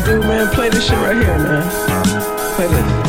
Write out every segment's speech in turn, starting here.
do, man? Play this shit right here, man. Play this.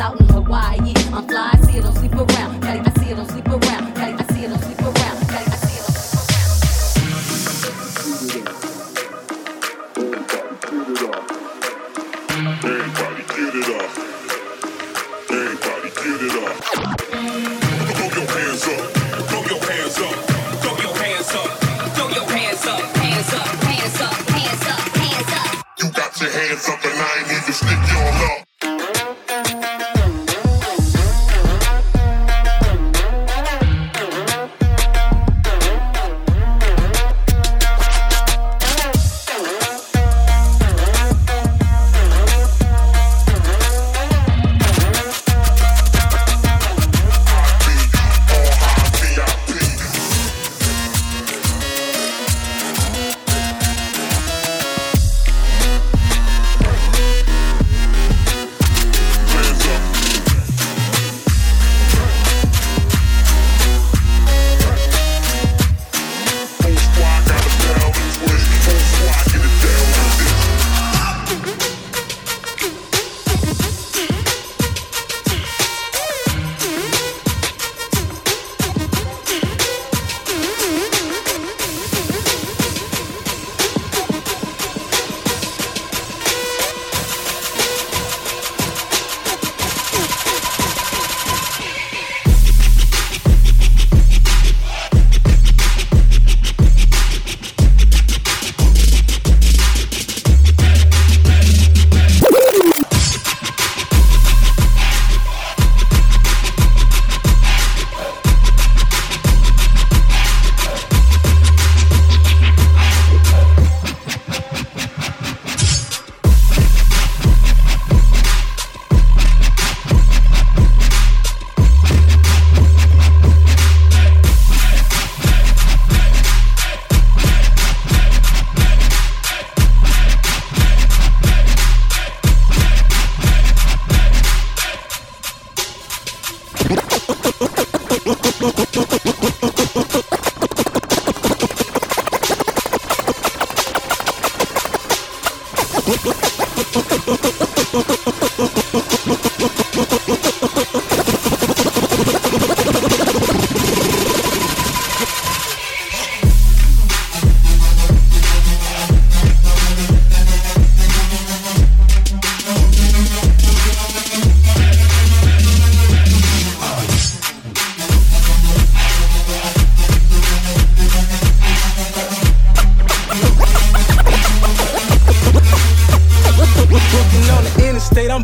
Hands up and I ain't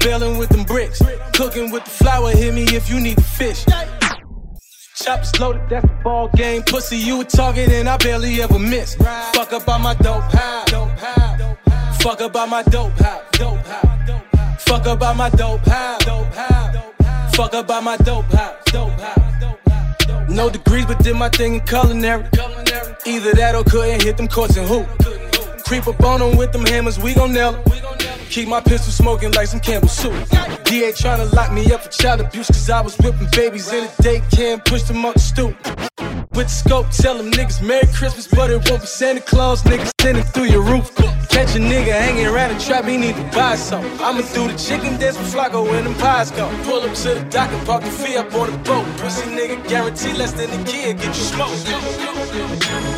with them bricks. Cooking with the flower, hit me if you need to fish. Choppers loaded, that's the ball game. Pussy, you a target, and I barely ever miss. Fuck up on my dope house. Fuck up on my dope house. Fuck up on my dope house. Fuck up on my dope house. No degrees, but did my thing in culinary. Either that or couldn't hit them courts and hoop. Creep up on them with them hammers, we gon' nail 'em. Keep my pistol smoking like some Campbell soup. DA tryna lock me up for child abuse, cause I was whipping babies in a daycare and pushed them up the stoop. With the scope, tell them niggas Merry Christmas, but it won't be Santa Claus, niggas sending through your roof. Catch a nigga hanging around the trap, he need to buy some. I'ma do the chicken dance with Flacco when them pies come. Pull up to the dock and park the fee up on the boat. Pussy nigga guarantee less than a kid, get you smoked.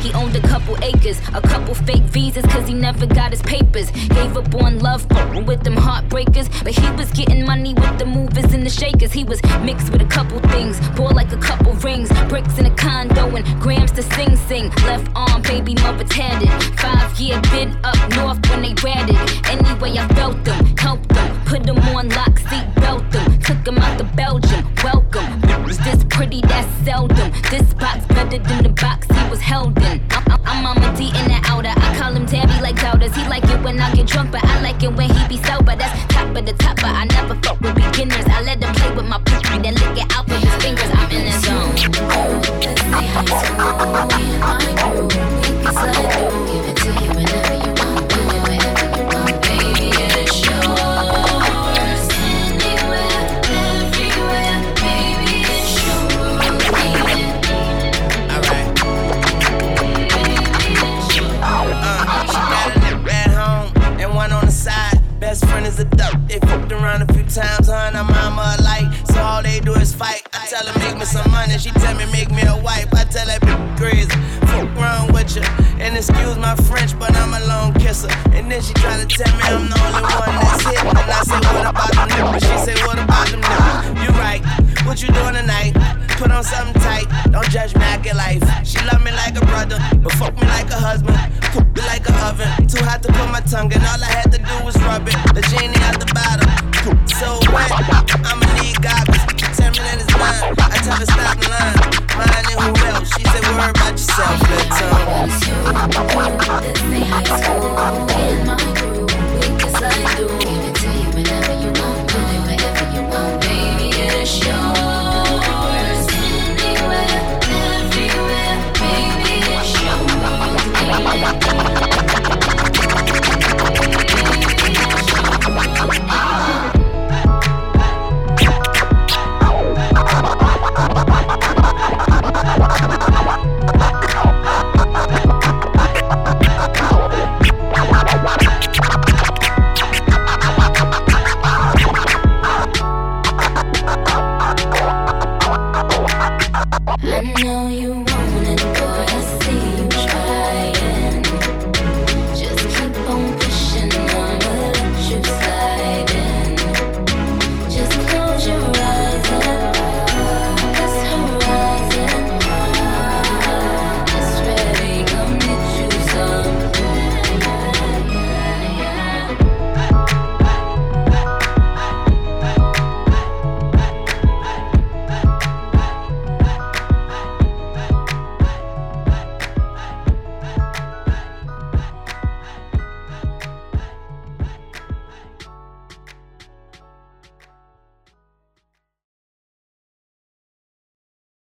He owned a couple acres, a couple fake visas, cause he never got his papers. Gave up on love with them heartbreakers. But he was getting money with the movers and the shakers. He was mixed with a couple things, bore like a couple rings, bricks in a condo, and grams to sing sing. Left arm, baby mother tatted. Five year bid up north when they ratted. Anyway, I felt them, helped them, put them on lock, seat belt them, took them out to seldom. This box better than the box he was held in. I'm, I'm Mama D in the outer. I call him Tabby like doubters. He like it when I get drunk, but I like it when he be sober. That's top of the top, but I never is a duck. They fucked around a few times, her and her mama alike. So all they do is fight. I tell her make me some money, she tell me make me a wife. I tell her be crazy. Fuck wrong with you. And excuse my French, but I'm a lone kisser. And then she try to tell me I'm the only one that's hit. And I say, what about them nipples? She say, what about them